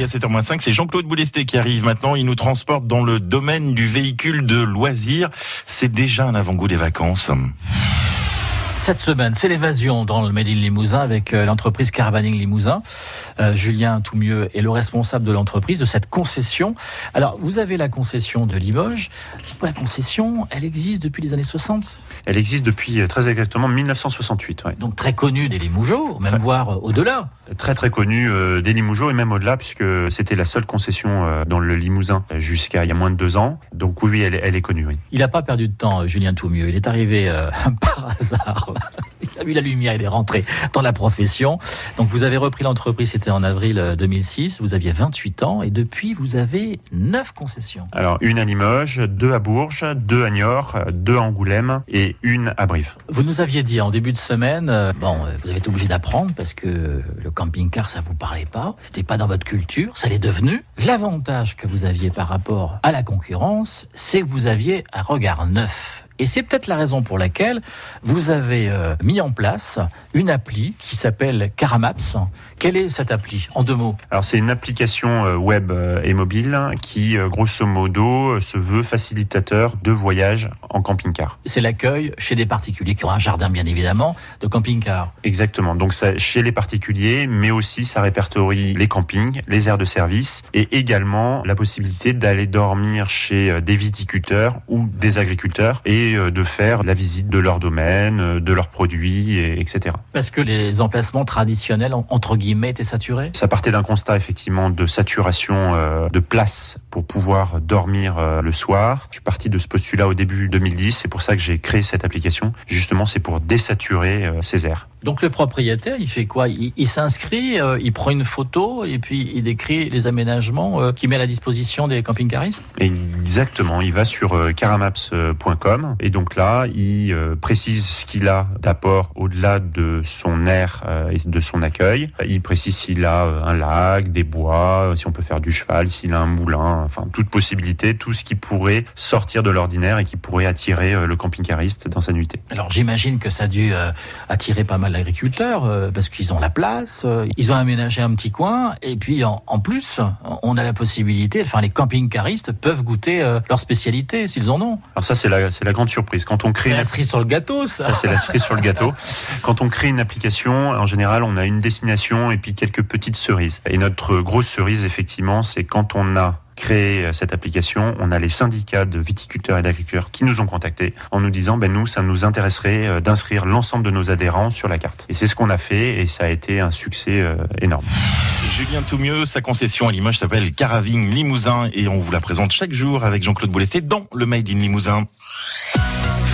Et à 7h05, c'est Jean-Claude Boulesté qui arrive maintenant. Il nous transporte dans le domaine du véhicule de loisirs. C'est déjà un avant-goût des vacances. Cette semaine, c'est l'évasion dans le Made in Limousin avec euh, l'entreprise Caravaning Limousin. Euh, Julien Toumieux est le responsable de l'entreprise, de cette concession. Alors, vous avez la concession de Limoges. La concession, elle existe depuis les années 60 Elle existe depuis euh, très exactement 1968. Ouais. Donc très connue des Limougeaux, même voire euh, au-delà. Très très connue euh, des Limougeaux et même au-delà puisque c'était la seule concession euh, dans le Limousin jusqu'à il y a moins de deux ans. Donc oui, elle, est- elle est connue. Oui. Il n'a pas perdu de temps, Julien Toumieux. Il est arrivé par hasard. Il a vu la lumière, il est rentré dans la profession. Donc vous avez repris l'entreprise, c'était en avril euh, 2006. Vous aviez 28 ans et depuis, vous avez 9 concessions. Alors une à Limoges, deux à Bourges, deux à Niort, deux à Angoulême et une à Brive. Vous nous aviez dit en début de semaine, euh, bon, euh, vous avez été obligé d'apprendre parce que euh, le camping-car, ça vous parlait pas, c'était pas dans votre culture, ça l'est devenu. L'avantage que vous aviez par rapport à la concurrence, c'est que vous aviez un regard neuf. Et c'est peut-être la raison pour laquelle vous avez euh, mis en place une appli qui s'appelle Caramaps. Quelle est cette appli En deux mots? Alors c'est une application euh, web euh, et mobile qui, grosso modo, se veut facilitateur de voyage en camping-car. C'est l'accueil chez des particuliers qui ont un jardin, bien évidemment, de camping-car. Exactement. Donc ça, chez les particuliers, mais aussi ça répertorie les campings, les aires de service et également la possibilité d'aller dormir chez des viticulteurs ou des agriculteurs et euh, de faire la visite de leur domaine, euh, de leurs produits, et- etc. Parce que les emplacements traditionnels, en- entre guillemets, étaient saturés? Ça partait d'un constat effectivement de saturation euh, de place pour pouvoir dormir euh, le soir. Je suis parti de ce postulat au début 2010, c'est pour ça que j'ai créé cette application. Justement, c'est pour désaturer euh, ces aires. Donc le propriétaire, il fait quoi? Il, il s'inscrit, il prend une photo et puis il décrit les aménagements qu'il met à la disposition des camping-caristes? Exactement, il va sur caramaps.com et donc là, il euh, précise ce qu'il a d'apport au-delà de son aire euh, et de son accueil. Il précise s'il a euh, un lac, des bois, si on peut faire du cheval, s'il a un moulin, enfin toute possibilité, tout ce qui pourrait sortir de l'ordinaire et qui pourrait attirer le camping-cariste dans sa nuitée. Alors j'imagine que ça a dû attirer pas mal d'agriculteurs parce qu'ils ont la place, ils ont aménagé un petit coin et puis en, en plus, on a la possibilité, enfin les camping-caristes peuvent goûter leur spécialité s'ils en ont. Alors ça, c'est la, la grande surprise. Quand on crée la cerise sur le gâteau, ça. Ça, c'est la cerise sur le gâteau. Quand on crée une application, en général, on a une destination et puis quelques petites cerises. Et notre grosse cerise, effectivement, c'est quand on a créé euh, cette application, on a les syndicats de viticulteurs et d'agriculteurs qui nous ont contactés en nous disant, ben nous, ça nous intéresserait euh, d'inscrire l'ensemble de nos adhérents sur la carte. Et c'est ce qu'on a fait et ça a été un succès euh, énorme. Julien Toumieux, sa concession à Limoges s'appelle Caraving Limousin et on vous la présente chaque jour avec Jean-Claude Boulesté dans le Made in Limousin.